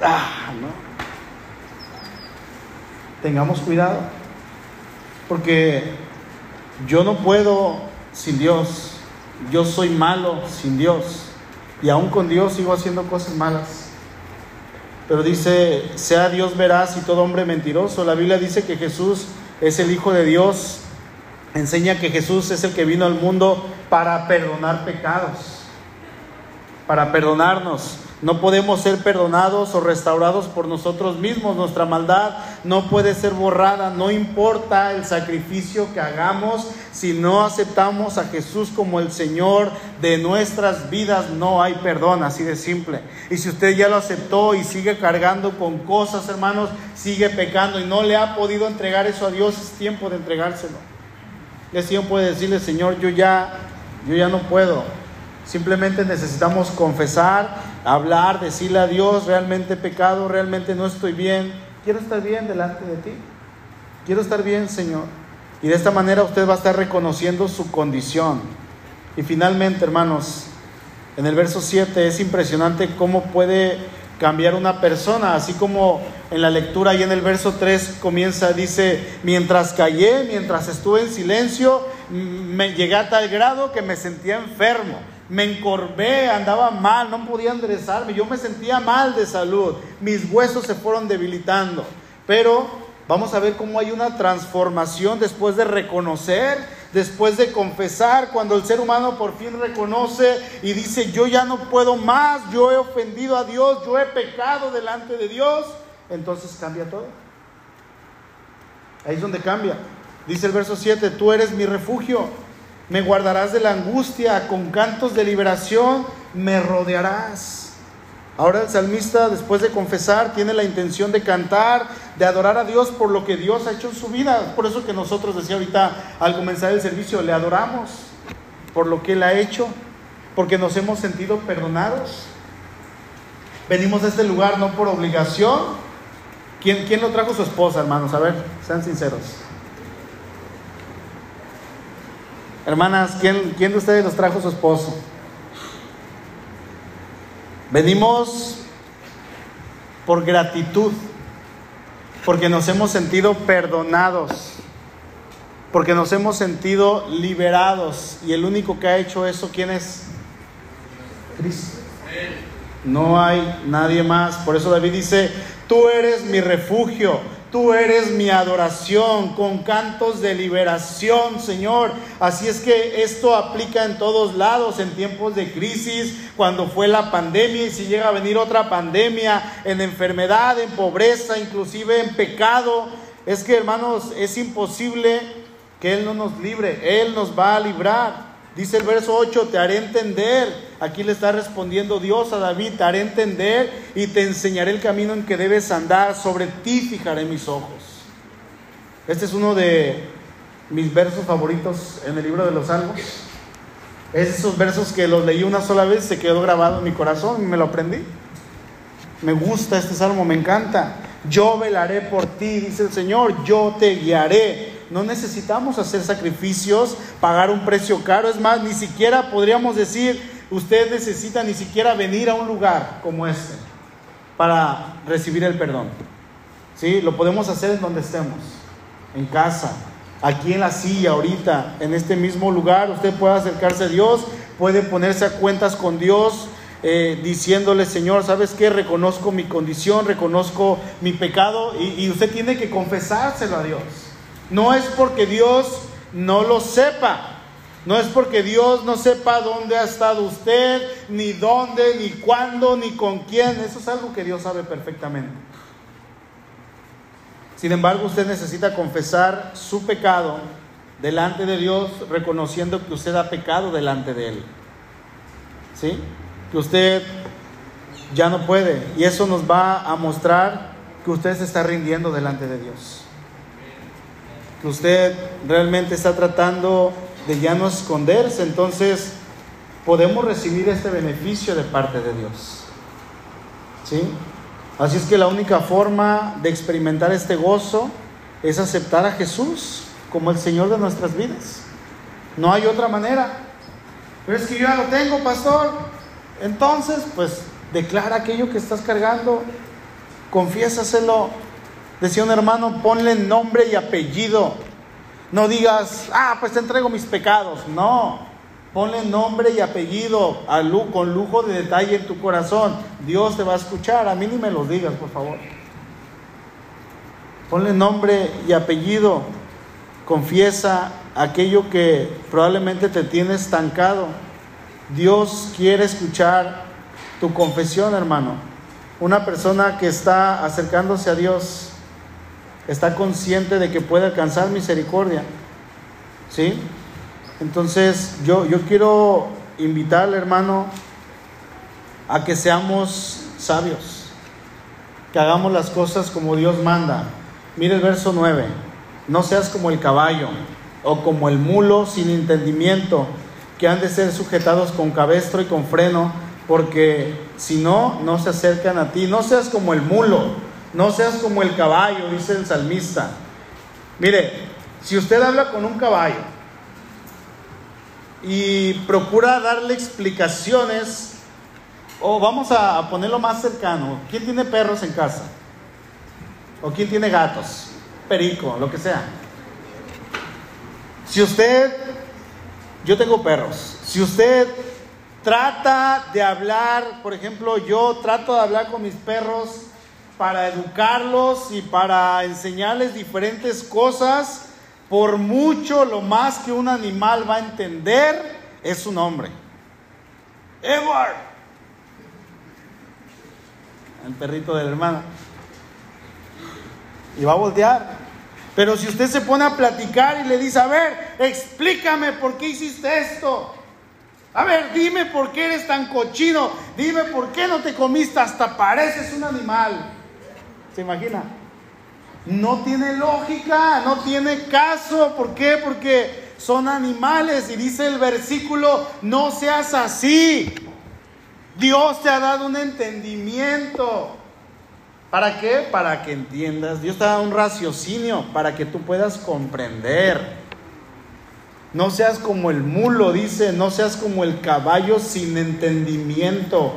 ah, ¿no? Tengamos cuidado, porque yo no puedo sin Dios, yo soy malo sin Dios, y aún con Dios sigo haciendo cosas malas. Pero dice, sea Dios veraz y todo hombre mentiroso. La Biblia dice que Jesús es el Hijo de Dios. Enseña que Jesús es el que vino al mundo para perdonar pecados para perdonarnos. No podemos ser perdonados o restaurados por nosotros mismos. Nuestra maldad no puede ser borrada. No importa el sacrificio que hagamos. Si no aceptamos a Jesús como el Señor de nuestras vidas, no hay perdón. Así de simple. Y si usted ya lo aceptó y sigue cargando con cosas, hermanos, sigue pecando y no le ha podido entregar eso a Dios, es tiempo de entregárselo. Es tiempo de decirle, Señor, yo ya, yo ya no puedo. Simplemente necesitamos confesar, hablar, decirle a Dios, realmente pecado, realmente no estoy bien. Quiero estar bien delante de ti. Quiero estar bien, Señor. Y de esta manera usted va a estar reconociendo su condición. Y finalmente, hermanos, en el verso 7 es impresionante cómo puede cambiar una persona, así como en la lectura y en el verso 3 comienza, dice, mientras callé, mientras estuve en silencio, me llegué a tal grado que me sentía enfermo me encorvé, andaba mal, no podía enderezarme, yo me sentía mal de salud, mis huesos se fueron debilitando. Pero vamos a ver cómo hay una transformación después de reconocer, después de confesar, cuando el ser humano por fin reconoce y dice, yo ya no puedo más, yo he ofendido a Dios, yo he pecado delante de Dios, entonces cambia todo. Ahí es donde cambia. Dice el verso 7, tú eres mi refugio me guardarás de la angustia, con cantos de liberación me rodearás. Ahora el salmista, después de confesar, tiene la intención de cantar, de adorar a Dios por lo que Dios ha hecho en su vida. Por eso que nosotros, decía ahorita al comenzar el servicio, le adoramos por lo que Él ha hecho, porque nos hemos sentido perdonados. Venimos a este lugar no por obligación. ¿Quién, quién lo trajo su esposa, hermanos? A ver, sean sinceros. Hermanas, ¿quién, ¿quién de ustedes nos trajo su esposo? Venimos por gratitud, porque nos hemos sentido perdonados, porque nos hemos sentido liberados. Y el único que ha hecho eso, ¿quién es? Cristo. No hay nadie más. Por eso David dice, tú eres mi refugio Tú eres mi adoración con cantos de liberación, Señor. Así es que esto aplica en todos lados, en tiempos de crisis, cuando fue la pandemia y si llega a venir otra pandemia, en enfermedad, en pobreza, inclusive en pecado. Es que, hermanos, es imposible que Él no nos libre. Él nos va a librar. Dice el verso 8, te haré entender. Aquí le está respondiendo Dios a David, te haré entender y te enseñaré el camino en que debes andar. Sobre ti fijaré mis ojos. Este es uno de mis versos favoritos en el libro de los Salmos. Es esos versos que los leí una sola vez, se quedó grabado en mi corazón y me lo aprendí. Me gusta este salmo, me encanta. Yo velaré por ti, dice el Señor, yo te guiaré no necesitamos hacer sacrificios, pagar un precio caro. Es más, ni siquiera podríamos decir, usted necesita ni siquiera venir a un lugar como este para recibir el perdón. ¿Sí? Lo podemos hacer en donde estemos, en casa, aquí en la silla, ahorita, en este mismo lugar. Usted puede acercarse a Dios, puede ponerse a cuentas con Dios. Eh, diciéndole, Señor, ¿sabes qué? Reconozco mi condición, reconozco mi pecado y usted tiene que confesárselo a Dios. No es porque Dios no lo sepa. No es porque Dios no sepa dónde ha estado usted, ni dónde, ni cuándo, ni con quién. Eso es algo que Dios sabe perfectamente. Sin embargo, usted necesita confesar su pecado delante de Dios, reconociendo que usted ha pecado delante de Él. ¿Sí? Que usted ya no puede. Y eso nos va a mostrar que usted se está rindiendo delante de Dios usted realmente está tratando de ya no esconderse, entonces podemos recibir este beneficio de parte de Dios. ¿Sí? Así es que la única forma de experimentar este gozo es aceptar a Jesús como el Señor de nuestras vidas. No hay otra manera. Pero es que yo ya lo tengo, pastor. Entonces, pues declara aquello que estás cargando, confiésaselo. Decía un hermano, ponle nombre y apellido. No digas, ah, pues te entrego mis pecados. No, ponle nombre y apellido con lujo de detalle en tu corazón. Dios te va a escuchar. A mí ni me los digas, por favor. Ponle nombre y apellido. Confiesa aquello que probablemente te tiene estancado. Dios quiere escuchar tu confesión, hermano. Una persona que está acercándose a Dios está consciente de que puede alcanzar misericordia. ¿Sí? Entonces yo, yo quiero invitarle, hermano, a que seamos sabios, que hagamos las cosas como Dios manda. Mire el verso 9, no seas como el caballo o como el mulo sin entendimiento, que han de ser sujetados con cabestro y con freno, porque si no, no se acercan a ti. No seas como el mulo, no seas como el caballo, dice el salmista. Mire, si usted habla con un caballo y procura darle explicaciones, o vamos a ponerlo más cercano, ¿quién tiene perros en casa? ¿O quién tiene gatos? Perico, lo que sea. Si usted, yo tengo perros, si usted trata de hablar, por ejemplo, yo trato de hablar con mis perros para educarlos y para enseñarles diferentes cosas, por mucho lo más que un animal va a entender es su nombre. Edward, el perrito del hermano. Y va a voltear. Pero si usted se pone a platicar y le dice, a ver, explícame por qué hiciste esto. A ver, dime por qué eres tan cochino. Dime por qué no te comiste, hasta pareces un animal. ¿Se imagina? No tiene lógica, no tiene caso. ¿Por qué? Porque son animales y dice el versículo, no seas así. Dios te ha dado un entendimiento. ¿Para qué? Para que entiendas. Dios te ha dado un raciocinio para que tú puedas comprender. No seas como el mulo, dice, no seas como el caballo sin entendimiento.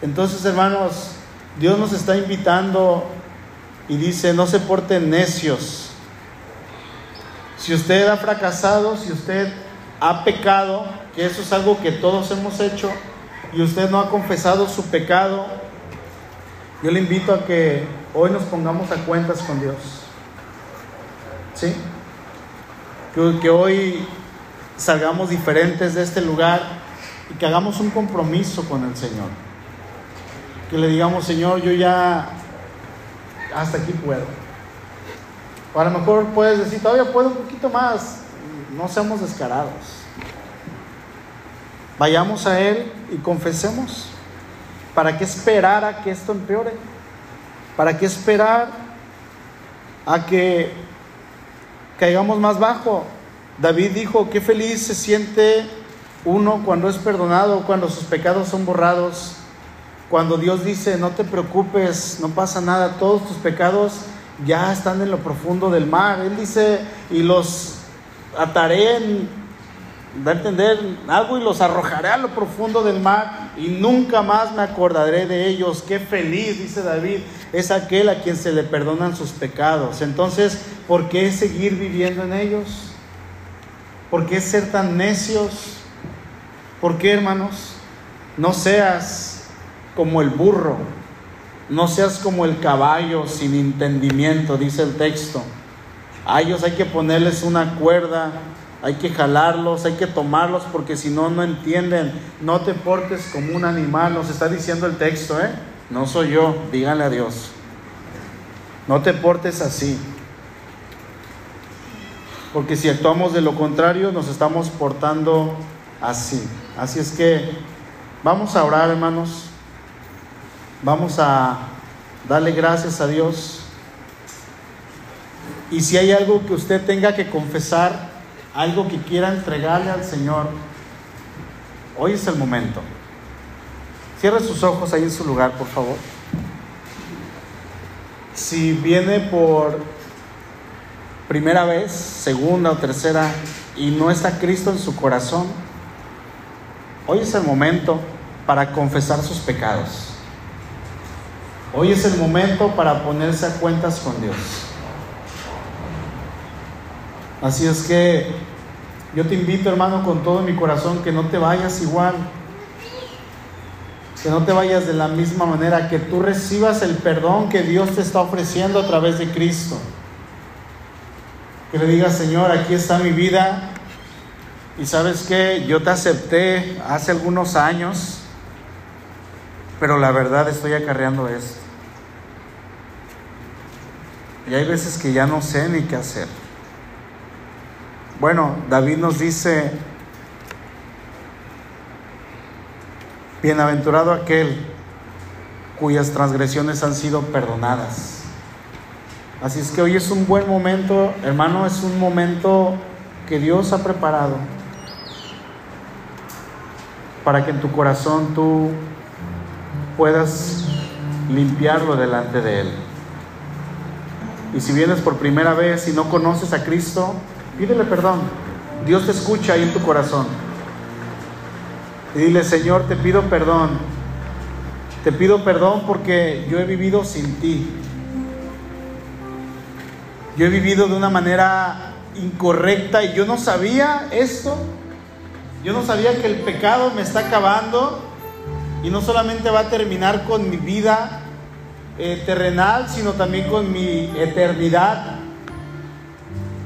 Entonces, hermanos, Dios nos está invitando y dice, no se porten necios. Si usted ha fracasado, si usted ha pecado, que eso es algo que todos hemos hecho, y usted no ha confesado su pecado, yo le invito a que hoy nos pongamos a cuentas con Dios. ¿Sí? Que, hoy salgamos diferentes de este lugar y que hagamos un compromiso con el Señor. Que le digamos, Señor, yo ya hasta aquí puedo. O a lo mejor puedes decir, todavía puedo un poquito más. No seamos descarados. Vayamos a Él y confesemos. ¿Para qué esperar a que esto empeore? ¿Para qué esperar a que caigamos más bajo? David dijo, qué feliz se siente uno cuando es perdonado, cuando sus pecados son borrados, cuando Dios dice, no te preocupes, no pasa nada, todos tus pecados ya están en lo profundo del mar. Él dice, y los ataré en a entender algo y los arrojaré a lo profundo del mar y nunca más me acordaré de ellos. Qué feliz, dice David, es aquel a quien se le perdonan sus pecados. Entonces, ¿por qué seguir viviendo en ellos? ¿Por qué ser tan necios? ¿Por qué, hermanos? No seas como el burro, no seas como el caballo sin entendimiento, dice el texto. A ellos hay que ponerles una cuerda hay que jalarlos, hay que tomarlos porque si no, no entienden. No te portes como un animal, nos está diciendo el texto, ¿eh? No soy yo, díganle a Dios. No te portes así. Porque si actuamos de lo contrario, nos estamos portando así. Así es que vamos a orar, hermanos. Vamos a darle gracias a Dios. Y si hay algo que usted tenga que confesar, algo que quiera entregarle al Señor, hoy es el momento. Cierre sus ojos ahí en su lugar, por favor. Si viene por primera vez, segunda o tercera, y no está Cristo en su corazón, Hoy es el momento para confesar sus pecados. Hoy es el momento para ponerse a cuentas con Dios. Así es que yo te invito, hermano, con todo mi corazón, que no te vayas igual. Que no te vayas de la misma manera, que tú recibas el perdón que Dios te está ofreciendo a través de Cristo. Que le digas, Señor, aquí está mi vida. Y sabes que yo te acepté hace algunos años, pero la verdad estoy acarreando esto. Y hay veces que ya no sé ni qué hacer. Bueno, David nos dice, bienaventurado aquel cuyas transgresiones han sido perdonadas. Así es que hoy es un buen momento, hermano, es un momento que Dios ha preparado para que en tu corazón tú puedas limpiarlo delante de Él. Y si vienes por primera vez y no conoces a Cristo, pídele perdón. Dios te escucha ahí en tu corazón. Y dile, Señor, te pido perdón. Te pido perdón porque yo he vivido sin ti. Yo he vivido de una manera incorrecta y yo no sabía esto. Yo no sabía que el pecado me está acabando y no solamente va a terminar con mi vida eh, terrenal, sino también con mi eternidad.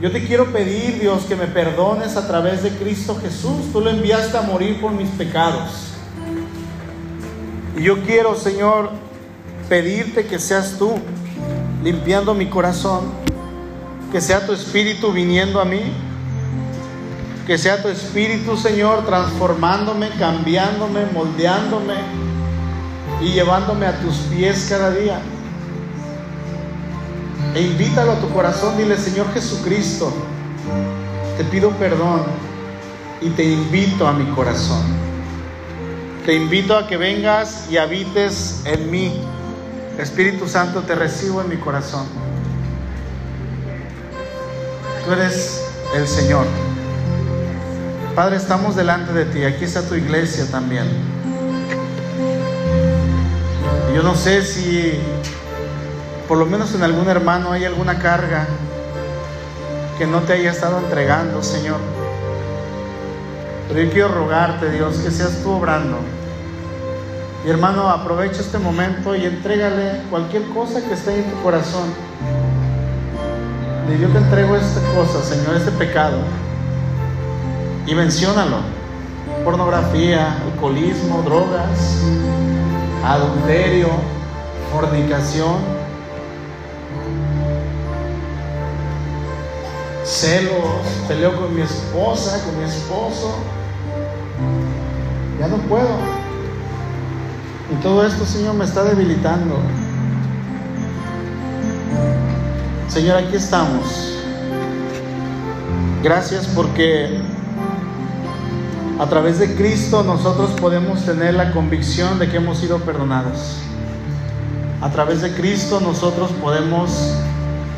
Yo te quiero pedir, Dios, que me perdones a través de Cristo Jesús. Tú lo enviaste a morir por mis pecados. Y yo quiero, Señor, pedirte que seas tú limpiando mi corazón, que sea tu espíritu viniendo a mí, que sea tu espíritu, Señor, transformándome, cambiándome, moldeándome y llevándome a tus pies cada día. E invítalo a tu corazón, dile, Señor Jesucristo, te pido perdón y te invito a mi corazón. Te invito a que vengas y habites en mí. Espíritu Santo, te recibo en mi corazón. Tú eres el Señor. Padre, estamos delante de ti. Aquí está tu iglesia también. Yo no sé si por lo menos en algún hermano hay alguna carga que no te haya estado entregando, Señor. Pero yo quiero rogarte, Dios, que seas tú obrando. Y hermano, aprovecha este momento y entrégale cualquier cosa que esté en tu corazón. Y yo te entrego esta cosa, Señor, este pecado. Y menciónalo. Pornografía, alcoholismo, drogas, adulterio, fornicación, celos, peleo con mi esposa, con mi esposo. Ya no puedo. Y todo esto, Señor, me está debilitando. Señor, aquí estamos. Gracias porque a través de Cristo nosotros podemos tener la convicción de que hemos sido perdonados. A través de Cristo nosotros podemos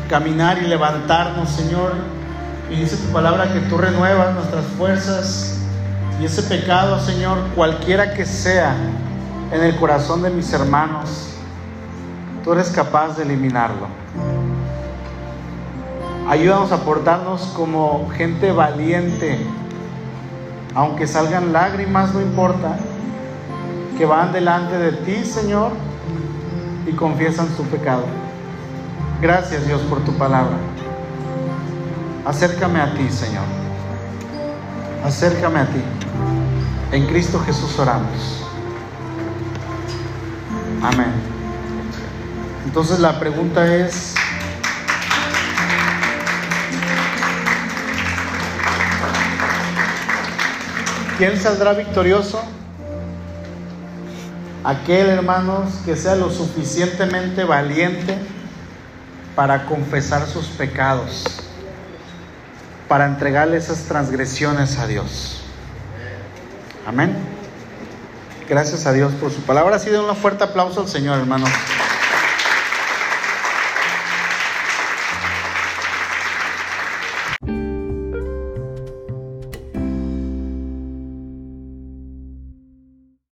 caminar y levantarnos, Señor. Y dice tu palabra que tú renuevas nuestras fuerzas. Y ese pecado, Señor, cualquiera que sea en el corazón de mis hermanos, tú eres capaz de eliminarlo. Ayúdanos a portarnos como gente valiente, aunque salgan lágrimas, no importa, que van delante de ti, Señor, y confiesan su pecado. Gracias, Dios, por tu palabra. Acércame a ti, Señor. Acércame a ti. En Cristo Jesús oramos. Amén. Entonces la pregunta es, ¿quién saldrá victorioso? Aquel, hermanos, que sea lo suficientemente valiente para confesar sus pecados, para entregarle esas transgresiones a Dios. Amén. Gracias a Dios por su palabra. Así de un fuerte aplauso al Señor, hermanos.